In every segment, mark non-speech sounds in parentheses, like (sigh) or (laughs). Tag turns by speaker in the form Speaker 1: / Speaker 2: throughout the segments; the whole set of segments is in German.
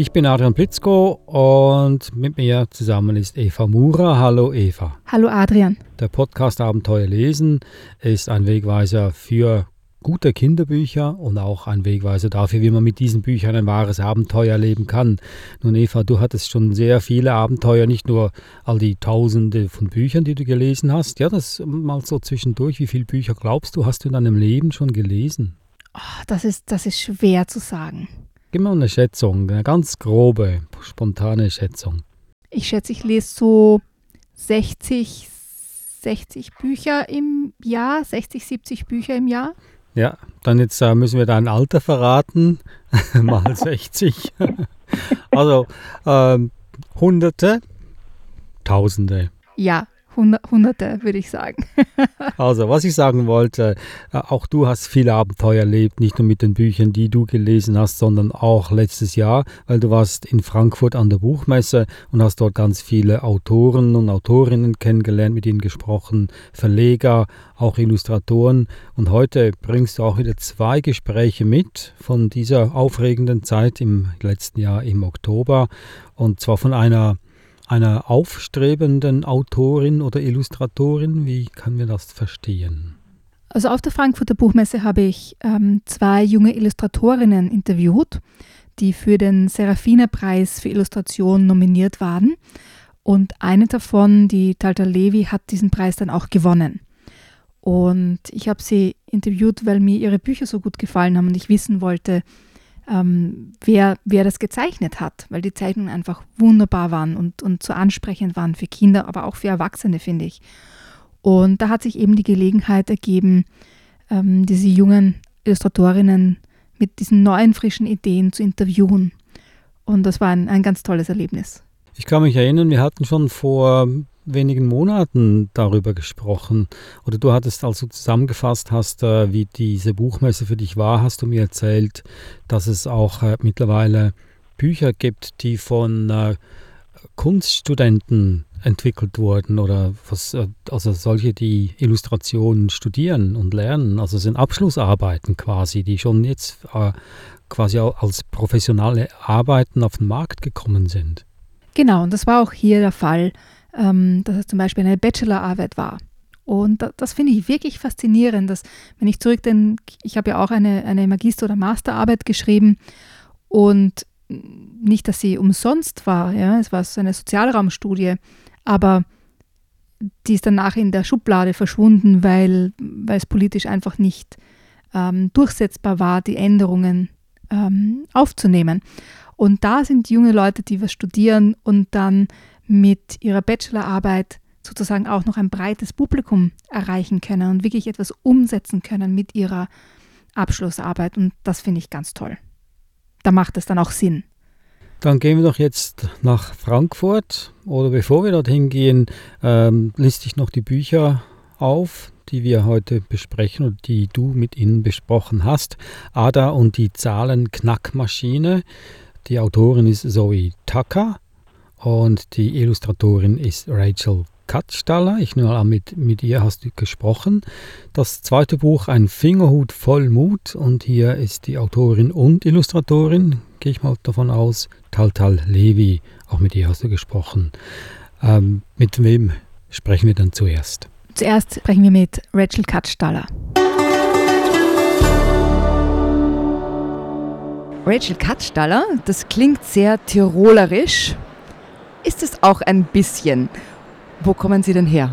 Speaker 1: Ich bin Adrian Blitzko und mit mir zusammen ist Eva Mura. Hallo Eva.
Speaker 2: Hallo Adrian.
Speaker 1: Der Podcast Abenteuer lesen ist ein Wegweiser für gute Kinderbücher und auch ein Wegweiser dafür, wie man mit diesen Büchern ein wahres Abenteuer erleben kann. Nun Eva, du hattest schon sehr viele Abenteuer, nicht nur all die Tausende von Büchern, die du gelesen hast. Ja, das mal so zwischendurch. Wie viele Bücher glaubst du, hast du in deinem Leben schon gelesen?
Speaker 2: Oh, das, ist, das ist schwer zu sagen.
Speaker 1: Gib mal eine Schätzung, eine ganz grobe, spontane Schätzung.
Speaker 2: Ich schätze, ich lese so 60, 60 Bücher im Jahr, 60, 70 Bücher im Jahr.
Speaker 1: Ja, dann jetzt äh, müssen wir dein Alter verraten, (laughs) mal 60. (laughs) also ähm, Hunderte, Tausende.
Speaker 2: Ja, Hunderte, würde ich sagen. (laughs)
Speaker 1: also, was ich sagen wollte, äh, auch du hast viele Abenteuer erlebt, nicht nur mit den Büchern, die du gelesen hast, sondern auch letztes Jahr, weil du warst in Frankfurt an der Buchmesse und hast dort ganz viele Autoren und Autorinnen kennengelernt, mit ihnen gesprochen, Verleger, auch Illustratoren. Und heute bringst du auch wieder zwei Gespräche mit von dieser aufregenden Zeit im letzten Jahr im Oktober. Und zwar von einer einer aufstrebenden Autorin oder Illustratorin? Wie kann man das verstehen?
Speaker 2: Also auf der Frankfurter Buchmesse habe ich ähm, zwei junge Illustratorinnen interviewt, die für den Serafina-Preis für Illustration nominiert waren. Und eine davon, die Talta Levi, hat diesen Preis dann auch gewonnen. Und ich habe sie interviewt, weil mir ihre Bücher so gut gefallen haben und ich wissen wollte, ähm, wer, wer das gezeichnet hat, weil die Zeichnungen einfach wunderbar waren und, und so ansprechend waren für Kinder, aber auch für Erwachsene, finde ich. Und da hat sich eben die Gelegenheit ergeben, ähm, diese jungen Illustratorinnen mit diesen neuen, frischen Ideen zu interviewen. Und das war ein, ein ganz tolles Erlebnis.
Speaker 1: Ich kann mich erinnern, wir hatten schon vor wenigen Monaten darüber gesprochen. Oder du hattest, als du zusammengefasst hast, äh, wie diese Buchmesse für dich war, hast du mir erzählt, dass es auch äh, mittlerweile Bücher gibt, die von äh, Kunststudenten entwickelt wurden oder was, also solche, die Illustrationen studieren und lernen. Also sind Abschlussarbeiten quasi, die schon jetzt quasi als professionelle Arbeiten auf den Markt gekommen sind.
Speaker 2: Genau, und das war auch hier der Fall ähm, dass es zum Beispiel eine Bachelorarbeit war. Und das, das finde ich wirklich faszinierend, dass, wenn ich zurückdenke, ich habe ja auch eine, eine Magister- oder Masterarbeit geschrieben und nicht, dass sie umsonst war, ja, es war so eine Sozialraumstudie, aber die ist danach in der Schublade verschwunden, weil, weil es politisch einfach nicht ähm, durchsetzbar war, die Änderungen ähm, aufzunehmen. Und da sind junge Leute, die was studieren und dann mit ihrer Bachelorarbeit sozusagen auch noch ein breites Publikum erreichen können und wirklich etwas umsetzen können mit ihrer Abschlussarbeit. Und das finde ich ganz toll. Da macht es dann auch Sinn.
Speaker 1: Dann gehen wir doch jetzt nach Frankfurt. Oder bevor wir dorthin gehen, ähm, liste ich noch die Bücher auf, die wir heute besprechen und die du mit ihnen besprochen hast. Ada und die Zahlenknackmaschine. Die Autorin ist Zoe Tucker. Und die Illustratorin ist Rachel Katzstaller. Ich nehme an, mit, mit ihr hast du gesprochen. Das zweite Buch, Ein Fingerhut voll Mut. Und hier ist die Autorin und Illustratorin, gehe ich mal davon aus, Taltal Levi. Auch mit ihr hast du gesprochen. Ähm, mit wem sprechen wir dann zuerst?
Speaker 2: Zuerst sprechen wir mit Rachel Katzstaller. Rachel Katzstaller, das klingt sehr tirolerisch ist es auch ein bisschen. Wo kommen Sie denn her?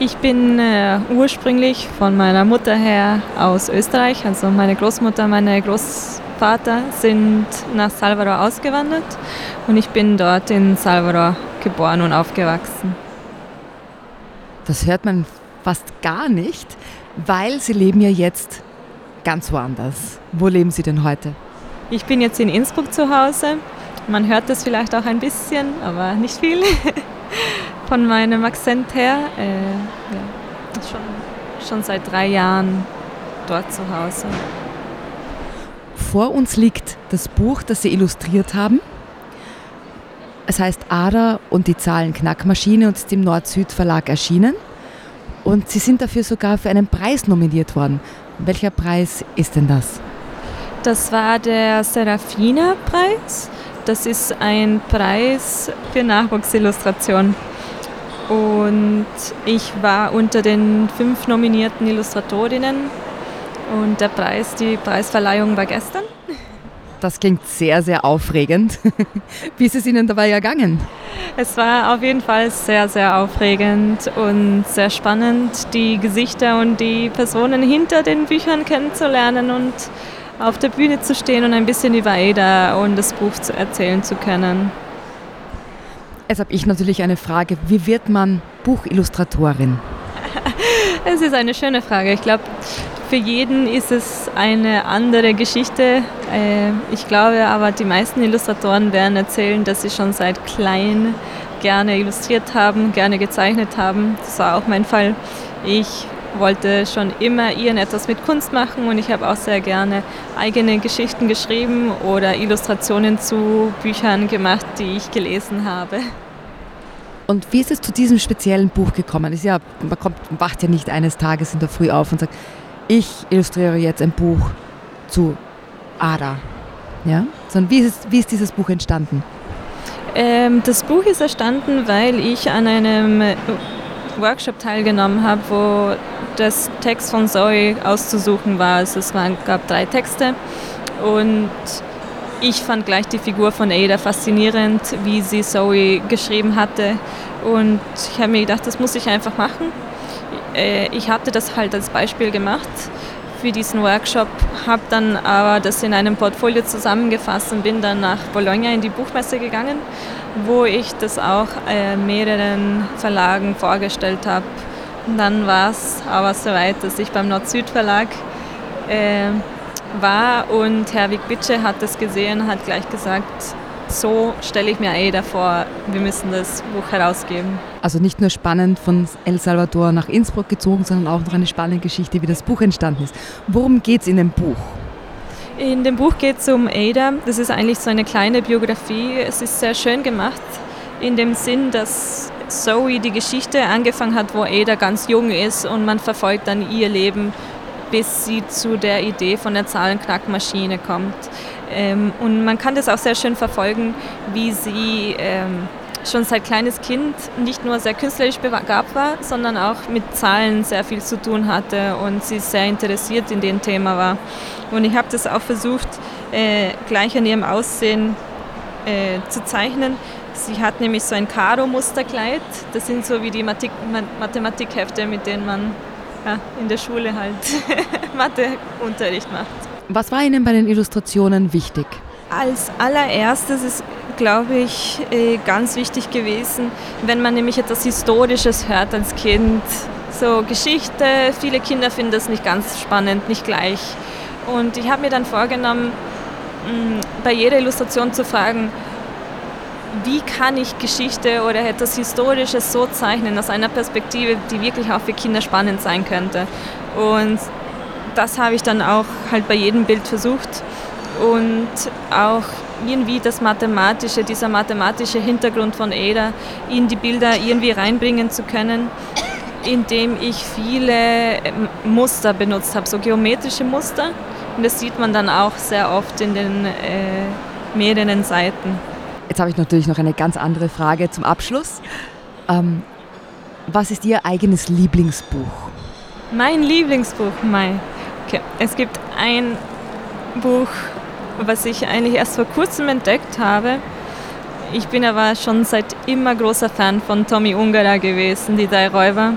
Speaker 3: Ich bin äh, ursprünglich von meiner Mutter her aus Österreich. Also meine Großmutter, meine Großvater sind nach Salvador ausgewandert und ich bin dort in Salvador geboren und aufgewachsen.
Speaker 2: Das hört man fast gar nicht, weil Sie leben ja jetzt ganz woanders. Wo leben Sie denn heute?
Speaker 3: Ich bin jetzt in Innsbruck zu Hause Man hört es vielleicht auch ein bisschen, aber nicht viel (laughs) von meinem Akzent her. Äh, ja, schon, schon seit drei Jahren dort zu Hause.
Speaker 4: Vor uns liegt das Buch, das Sie illustriert haben. Es heißt Ada und die Zahlenknackmaschine und ist im Nord-Süd-Verlag erschienen. Und Sie sind dafür sogar für einen Preis nominiert worden. Welcher Preis ist denn das?
Speaker 3: Das war der Serafina-Preis. Das ist ein Preis für Nachwuchsillustration. Und ich war unter den fünf nominierten Illustratorinnen und der Preis, die Preisverleihung war gestern.
Speaker 4: Das klingt sehr, sehr aufregend. (laughs) Wie ist es Ihnen dabei ergangen?
Speaker 3: Es war auf jeden Fall sehr, sehr aufregend und sehr spannend, die Gesichter und die Personen hinter den Büchern kennenzulernen und auf der Bühne zu stehen und ein bisschen über Ada und das Buch zu erzählen zu können.
Speaker 4: Jetzt habe ich natürlich eine Frage. Wie wird man Buchillustratorin? (laughs)
Speaker 3: Es ist eine schöne Frage. Ich glaube, für jeden ist es eine andere Geschichte. Äh, ich glaube aber, die meisten Illustratoren werden erzählen, dass sie schon seit klein gerne illustriert haben, gerne gezeichnet haben. Das war auch mein Fall. Ich wollte schon immer irgendetwas mit Kunst machen und ich habe auch sehr gerne eigene Geschichten geschrieben oder Illustrationen zu Büchern gemacht, die ich gelesen habe.
Speaker 4: Und wie ist es zu diesem speziellen Buch gekommen? Ist ja, man kommt, wacht ja nicht eines Tages in der Früh auf und sagt, ich illustriere jetzt ein Buch zu Ada. Ja? Sondern wie ist, wie ist dieses Buch entstanden?
Speaker 3: Ähm, das Buch ist entstanden, weil ich an einem Workshop teilgenommen habe, wo das Text von Zoe auszusuchen war. Also es waren, gab drei Texte und ich fand gleich die Figur von Ada faszinierend, wie sie Zoe geschrieben hatte. Und ich habe mir gedacht, das muss ich einfach machen. Äh, ich hatte das halt als Beispiel gemacht für diesen Workshop, habe dann aber das in einem Portfolio zusammengefasst und bin dann nach Bologna in die Buchmesse gegangen, wo ich das auch äh, mehreren Verlagen vorgestellt habe. Dann war es aber soweit, dass ich beim Nord-Süd-Verlag äh, war und Herr Bitsche hat das gesehen, hat gleich gesagt, so stelle ich mir Ada vor, wir müssen das Buch herausgeben.
Speaker 4: Also nicht nur spannend von El Salvador nach Innsbruck gezogen, sondern auch noch eine spannende Geschichte, wie das Buch entstanden ist. Worum geht es in dem Buch?
Speaker 3: In dem Buch geht es um Ada. Das ist eigentlich so eine kleine Biografie. Es ist sehr schön gemacht, in dem Sinn, dass Zoe die Geschichte angefangen hat, wo Ada ganz jung ist und man verfolgt dann ihr Leben, bis sie zu der Idee von der Zahlenknackmaschine kommt. Ähm, und man kann das auch sehr schön verfolgen, wie sie ähm, schon seit kleines Kind nicht nur sehr künstlerisch begabt war, sondern auch mit Zahlen sehr viel zu tun hatte und sie sehr interessiert in dem Thema war. Und ich habe das auch versucht, äh, gleich an ihrem Aussehen äh, zu zeichnen. Sie hat nämlich so ein Karo-Musterkleid. Das sind so wie die Mathematikhefte, mit denen man ja, in der Schule halt (laughs) Matheunterricht macht.
Speaker 4: Was war Ihnen bei den Illustrationen wichtig?
Speaker 3: Als allererstes ist, glaube ich, äh, ganz wichtig gewesen, wenn man nämlich etwas Historisches hört als Kind. So Geschichte, viele Kinder finden das nicht ganz spannend, nicht gleich. Und ich habe mir dann vorgenommen, bei jeder Illustration zu fragen, wie kann ich Geschichte oder etwas Historisches so zeichnen aus einer Perspektive, die wirklich auch für Kinder spannend sein könnte. Und das habe ich dann auch halt bei jedem Bild versucht und auch irgendwie das mathematische, dieser mathematische Hintergrund von Ada in die Bilder irgendwie reinbringen zu können, indem ich viele Muster benutzt habe, so geometrische Muster. Und das sieht man dann auch sehr oft in den äh, mehreren Seiten.
Speaker 4: Jetzt habe ich natürlich noch eine ganz andere Frage zum Abschluss. Ähm, was ist Ihr eigenes Lieblingsbuch?
Speaker 3: Mein Lieblingsbuch, mein. Okay. Es gibt ein Buch, was ich eigentlich erst vor kurzem entdeckt habe. Ich bin aber schon seit immer großer Fan von Tommy Ungerer gewesen, Die drei Räuber.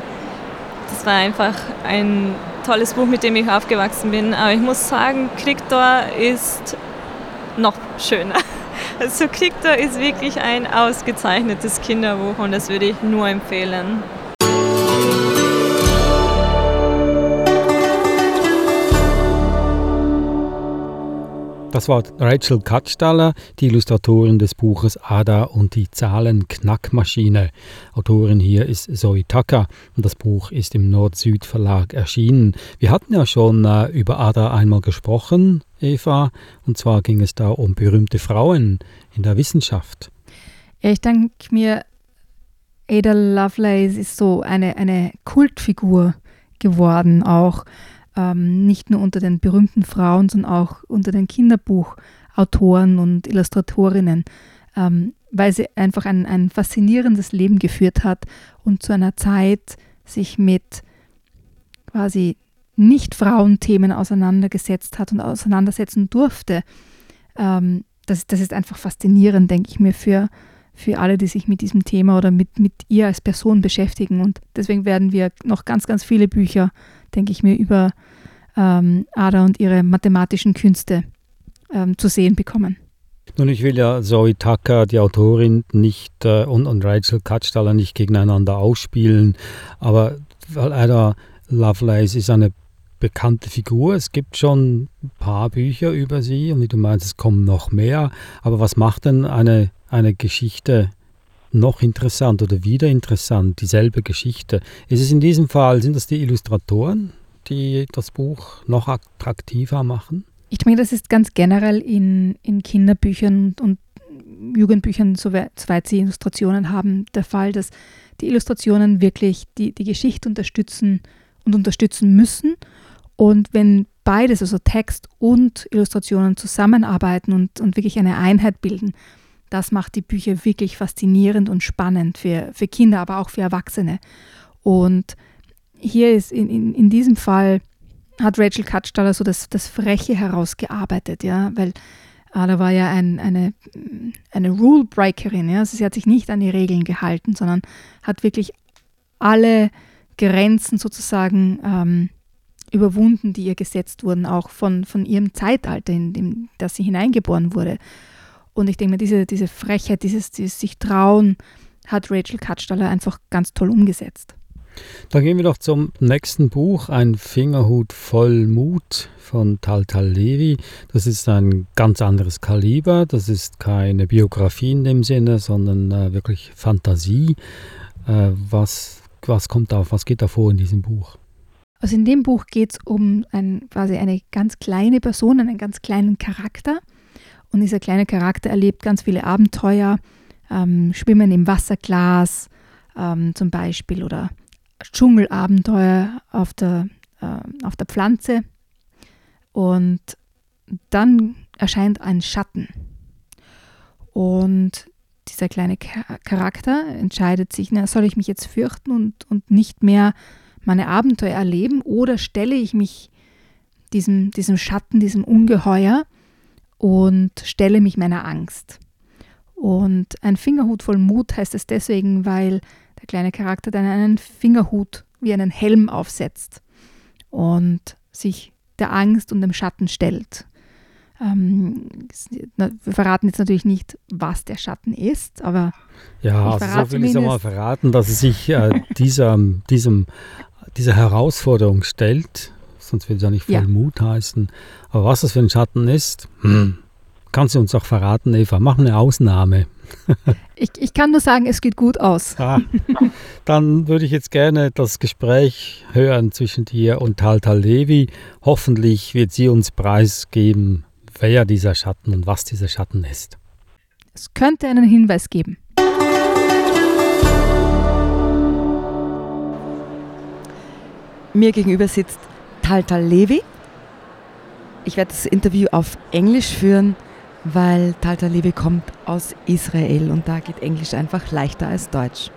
Speaker 3: Das war einfach ein tolles Buch, mit dem ich aufgewachsen bin. Aber ich muss sagen, Kriktor ist noch schöner. (laughs) Also Kriktor ist wirklich ein ausgezeichnetes Kinderbuch und das würde ich nur empfehlen.
Speaker 1: Das war Rachel Katzstaller, die Illustratorin des Buches Ada und die Zahlenknackmaschine. Autorin hier ist Zoe Tucker und das Buch ist im Nord-Süd Verlag erschienen. Wir hatten ja schon äh, über Ada einmal gesprochen, Eva, und zwar ging es da um berühmte Frauen in der Wissenschaft.
Speaker 2: Ich denke mir, Ada Lovelace ist so eine, eine Kultfigur geworden, auch ähm, nicht nur unter den berühmten Frauen, sondern auch unter den Kinderbuchautoren und Illustratorinnen, ähm, weil sie einfach ein, ein faszinierendes Leben geführt hat und zu einer Zeit sich mit quasi nicht Frauenthemen auseinandergesetzt hat und auseinandersetzen durfte. Ähm, das, das ist einfach faszinierend, denke ich mir, für, für alle, die sich mit diesem Thema oder mit, mit ihr als Person beschäftigen. Und deswegen werden wir noch ganz, ganz viele Bücher, denke ich mir, über ähm, Ada und ihre mathematischen Künste ähm, zu sehen bekommen.
Speaker 1: Nun, ich will ja Zoe Tucker, die Autorin, nicht äh, und, und Rachel Katzstaller nicht gegeneinander ausspielen, aber Ada Lovelace ist eine bekannte Figur. Es gibt schon ein paar Bücher über sie und wie du meinst, es kommen noch mehr. Aber was macht denn eine, eine Geschichte noch interessant oder wieder interessant, dieselbe Geschichte? Ist es in diesem Fall, sind das die Illustratoren? die das Buch noch attraktiver machen?
Speaker 2: Ich denke, das ist ganz generell in, in Kinderbüchern und Jugendbüchern, soweit sie Illustrationen haben, der Fall, dass die Illustrationen wirklich die, die Geschichte unterstützen und unterstützen müssen. Und wenn beides, also Text und Illustrationen zusammenarbeiten und, und wirklich eine Einheit bilden, das macht die Bücher wirklich faszinierend und spannend für, für Kinder, aber auch für Erwachsene. Und hier ist in, in, in diesem Fall hat Rachel Katzstaller so das, das Freche herausgearbeitet, ja, weil Ada war ja ein, eine, eine Rule-Breakerin, ja, also sie hat sich nicht an die Regeln gehalten, sondern hat wirklich alle Grenzen sozusagen ähm, überwunden, die ihr gesetzt wurden, auch von, von ihrem Zeitalter, in dem das sie hineingeboren wurde. Und ich denke mir, diese, diese Frechheit, dieses, dieses sich trauen, hat Rachel Katzstaller einfach ganz toll umgesetzt.
Speaker 1: Dann gehen wir doch zum nächsten Buch, ein Fingerhut voll Mut von Tal Tal Levi. Das ist ein ganz anderes Kaliber. Das ist keine Biografie in dem Sinne, sondern äh, wirklich Fantasie. Äh, was, was kommt da, was geht da vor in diesem Buch?
Speaker 2: Also in dem Buch geht es um ein, quasi eine ganz kleine Person, einen ganz kleinen Charakter. Und dieser kleine Charakter erlebt ganz viele Abenteuer, ähm, Schwimmen im Wasserglas ähm, zum Beispiel oder Dschungelabenteuer auf der, äh, auf der Pflanze. Und dann erscheint ein Schatten. Und dieser kleine Charakter entscheidet sich, na, soll ich mich jetzt fürchten und, und nicht mehr meine Abenteuer erleben oder stelle ich mich diesem, diesem Schatten, diesem Ungeheuer und stelle mich meiner Angst. Und ein Fingerhut voll Mut heißt es deswegen, weil der kleine Charakter dann einen Fingerhut wie einen Helm aufsetzt und sich der Angst und dem Schatten stellt. Ähm, wir verraten jetzt natürlich nicht, was der Schatten ist, aber
Speaker 1: ja, also so will ich es mal verraten, dass es sich äh, (laughs) dieser, diesem, dieser Herausforderung stellt. Sonst würde es ja nicht voll ja. Mut heißen. Aber was das für ein Schatten ist, hm, kannst du uns auch verraten, Eva. Mach eine Ausnahme. (laughs)
Speaker 2: Ich, ich kann nur sagen, es geht gut aus. (laughs)
Speaker 1: Ah, dann würde ich jetzt gerne das Gespräch hören zwischen dir und Taltal Levi. Hoffentlich wird sie uns preisgeben, wer dieser Schatten und was dieser Schatten ist.
Speaker 2: Es könnte einen Hinweis geben.
Speaker 4: Mir gegenüber sitzt Taltal Levi. Ich werde das Interview auf Englisch führen weil Talta Levi kommt aus Israel und da geht Englisch einfach leichter als Deutsch.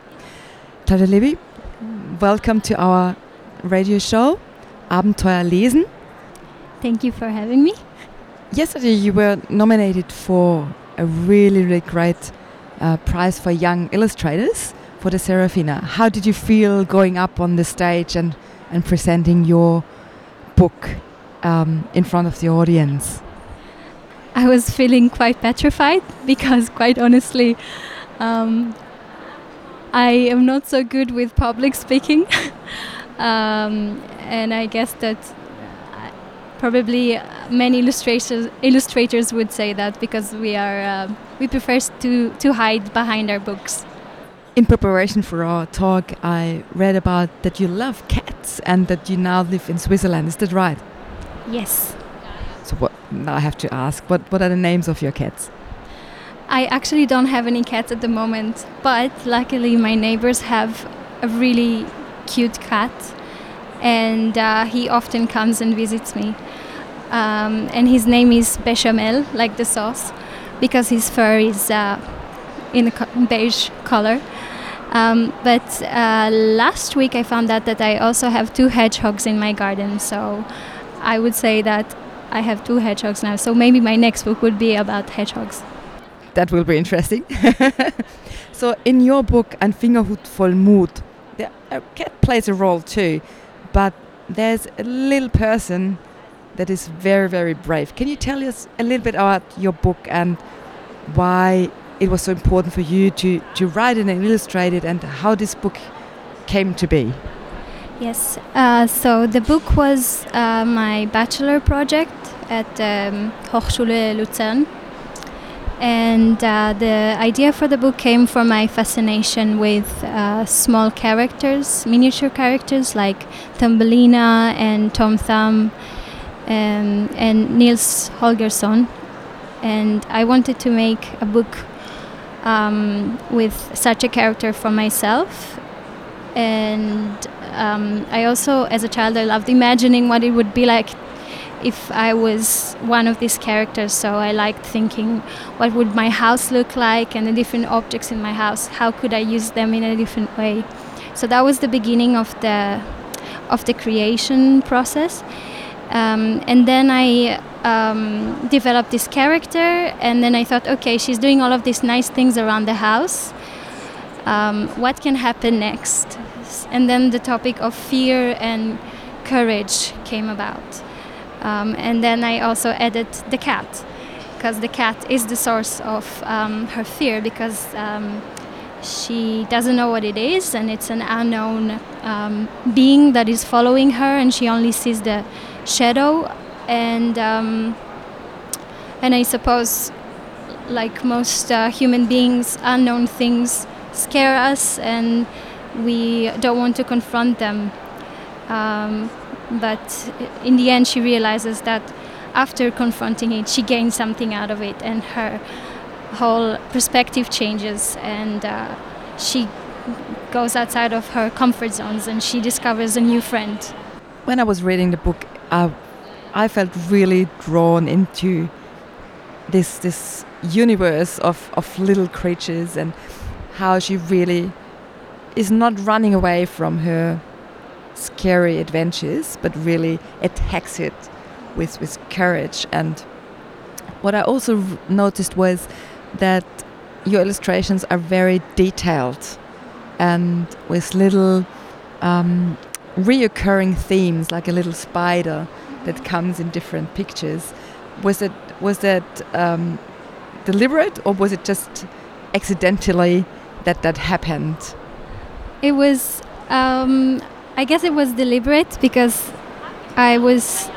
Speaker 4: Talta Levi, welcome to our radio show, Abenteuer lesen.
Speaker 5: Thank you for having me.
Speaker 4: Yesterday you were nominated for a really, really great uh, prize for young illustrators for the Serafina. How did you feel going up on the stage and, and presenting your book um, in front of the audience?
Speaker 5: I was feeling quite petrified because, quite honestly, um, I am not so good with public speaking. (laughs) um, and I guess that probably many illustrators illustrators would say that because we are uh, we prefer to to hide behind our books.
Speaker 4: In preparation for our talk, I read about that you love cats and that you now live in Switzerland. Is that right?
Speaker 5: Yes.
Speaker 4: So what? Now I have to ask. What What are the names of your cats?
Speaker 5: I actually don't have any cats at the moment, but luckily my neighbors have a really cute cat, and uh, he often comes and visits me. Um, and his name is Bechamel, like the sauce, because his fur is uh, in a beige color. Um, but uh, last week I found out that I also have two hedgehogs in my garden, so I would say that I have two hedgehogs now. So maybe my next book would be about hedgehogs.
Speaker 4: That will be interesting. (laughs) so, in your book, Ein Fingerhut voll Mut, the cat plays a role too, but there's a little person that is very, very brave. Can you tell us a little bit about your book and why it was so important for you to, to write it and illustrate it and how this book came to be?
Speaker 5: Yes, uh, so the book was uh, my bachelor project at um, Hochschule Luzern. And uh, the idea for the book came from my fascination with uh, small characters, miniature characters like Thumbelina and Tom Thumb um, and Niels Holgersson. And I wanted to make a book um, with such a character for myself. And um, I also, as a child, I loved imagining what it would be like if I was one of these characters. So I liked thinking, what would my house look like, and the different objects in my house. How could I use them in a different way? So that was the beginning of the of the creation process. Um, and then I um, developed this character, and then I thought, okay, she's doing all of these nice things around the house. Um, what can happen next? And then the topic of fear and courage came about. Um, and then I also added the cat, because the cat is the source of um, her fear, because um, she doesn't know what it is, and it's an unknown um, being that is following her, and she only sees the shadow. And um, and I suppose, like most uh, human beings, unknown things scare us, and we don't want to confront them. Um, but in the end, she realizes that after confronting it, she gains something out of it, and her whole perspective changes, and uh, she goes outside of her comfort zones, and she discovers a new friend.
Speaker 4: When I was reading the book, uh, I felt really drawn into this this universe of, of little creatures and how she really is not running away from her scary adventures, but really attacks it with, with courage. And what I also noticed was that your illustrations are very detailed and with little um, reoccurring themes, like a little spider that comes in different pictures. Was it was that um, deliberate, or was it just accidentally that that happened?
Speaker 5: It was, um, I guess it was deliberate because I was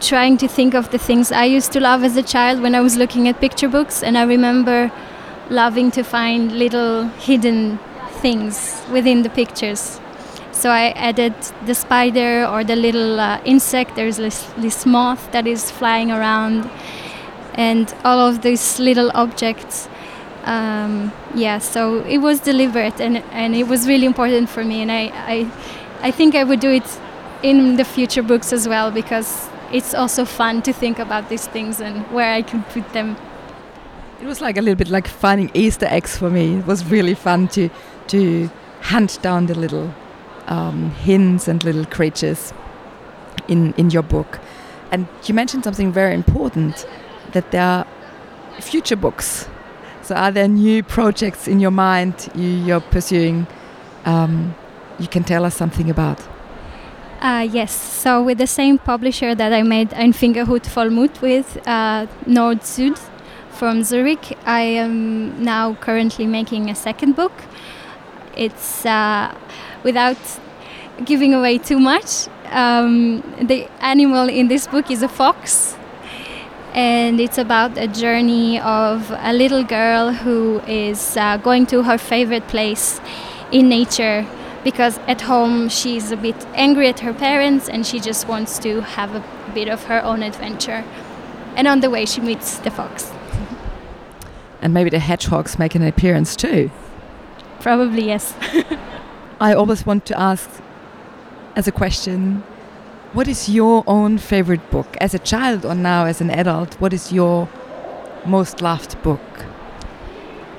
Speaker 5: trying to think of the things I used to love as a child when I was looking at picture books, and I remember loving to find little hidden things within the pictures. So I added the spider or the little uh, insect. There's this, this moth that is flying around, and all of these little objects um, yeah so it was deliberate and, and it was really important for me and I, I i think i would do it in the future books as well because it's also fun to think about these things and where i can put them
Speaker 4: It was like a little bit like finding Easter eggs for me. It was really fun to to hunt down the little um, hints and little creatures in in your book. And you mentioned something very important that there are future books. So are there new projects in your mind you, you're pursuing? Um, you can tell us something about.
Speaker 5: Uh, yes, so with the same publisher that I made Ein Fingerhut voll Mut with, uh, Nord Süd from Zurich, I am now currently making a second book. It's uh, without giving away too much. um, the animal in this book is a fox. And it's about a journey of a little girl who is uh, going to her favorite place in nature because at home she's a bit angry at her parents and she just wants to have a bit of her own adventure. And on the way, she meets the fox.
Speaker 4: And maybe the hedgehogs make an appearance too.
Speaker 5: Probably, yes. (laughs)
Speaker 4: I always want to ask as a question what is your own favorite book? As a child or now as an adult, what is your most loved book?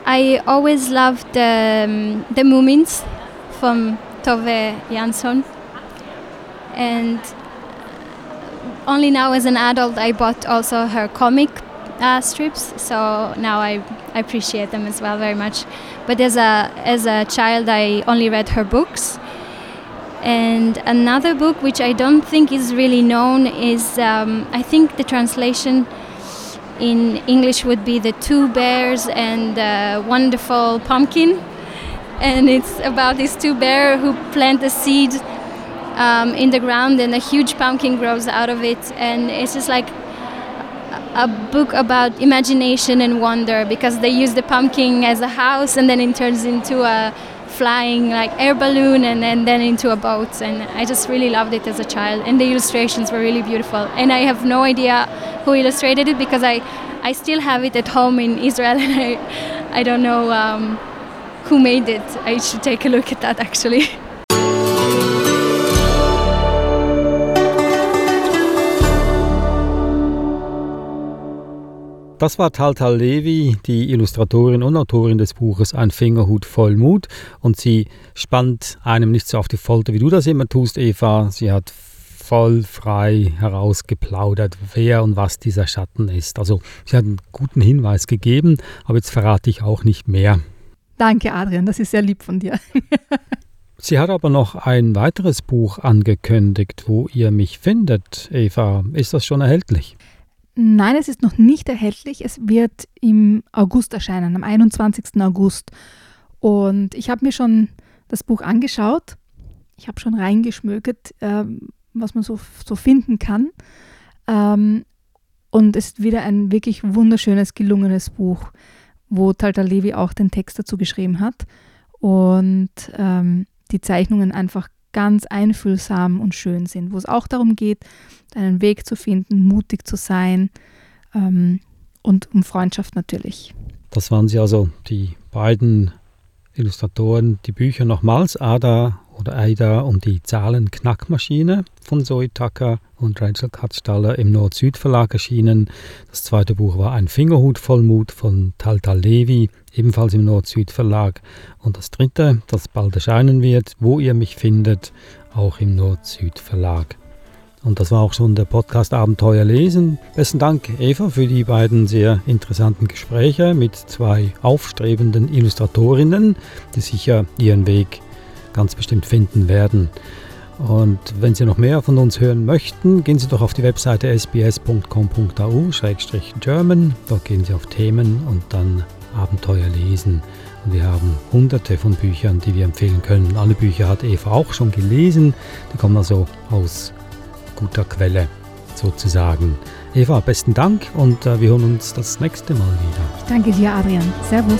Speaker 5: I always loved um, The Moomins from Tove Jansson. And only now as an adult I bought also her comic uh, strips, so now I, I appreciate them as well very much. But as a, as a child I only read her books. And another book which I don't think is really known is, um, I think the translation in English would be The Two Bears and the Wonderful Pumpkin and it's about these two bears who plant a seed um, in the ground and a huge pumpkin grows out of it and it's just like a book about imagination and wonder because they use the pumpkin as a house and then it turns into a flying like air balloon and, then into a boat and i just really loved it as a child and the illustrations were really beautiful and i have no idea who illustrated it because i i still have it at home in israel and i i don't know um, who made it. I should take a look at that actually. (laughs)
Speaker 1: Das war Taltal Levi, die Illustratorin und Autorin des Buches Ein Fingerhut voll Mut. Und sie spannt einem nicht so auf die Folter, wie du das immer tust, Eva. Sie hat voll frei herausgeplaudert, wer und was dieser Schatten ist. Also sie hat einen guten Hinweis gegeben, aber jetzt verrate ich auch nicht mehr.
Speaker 2: Danke, Adrian, das ist sehr lieb von dir. (laughs)
Speaker 1: Sie hat aber noch ein weiteres Buch angekündigt, wo ihr mich findet. Eva, ist das schon erhältlich?
Speaker 2: Nein, es ist noch nicht erhältlich. Es wird im August erscheinen, am 21. August. Und ich habe mir schon das Buch angeschaut. Ich habe schon reingeschmökert, äh, was man so, so finden kann. Ähm, und es ist wieder ein wirklich wunderschönes, gelungenes Buch wo Talta Levi auch den Text dazu geschrieben hat. Und ähm, die Zeichnungen einfach ganz einfühlsam und schön sind, wo es auch darum geht, einen Weg zu finden, mutig zu sein ähm, und um Freundschaft natürlich.
Speaker 1: Das waren sie also, die beiden Illustratoren, die Bücher nochmals, Ada oder Aida und die Zahlenknackmaschine von Zoe Tucker und Rachel Katzstaller im Nord-Süd-Verlag erschienen. Das zweite Buch war Ein Fingerhut voll Mut von Taltal Levi, ebenfalls im Nord-Süd-Verlag. Und das dritte, das bald erscheinen wird, Wo ihr mich findet, auch im Nord-Süd-Verlag. Und das war auch schon der Podcast Abenteuer lesen. Besten Dank, Eva, für die beiden sehr interessanten Gespräche mit zwei aufstrebenden Illustratorinnen, die sicher ihren Weg ganz bestimmt finden werden. Und wenn Sie noch mehr von uns hören möchten, gehen Sie doch auf die Webseite sbs.com.au-german. Dort gehen Sie auf Themen und dann Abenteuer lesen. Und wir haben hunderte von Büchern, die wir empfehlen können. Alle Bücher hat Eva auch schon gelesen. Die kommen also aus guter Quelle sozusagen. Eva, besten Dank und äh, wir hören uns das nächste Mal wieder.
Speaker 2: Ich danke dir, Adrian. Servus.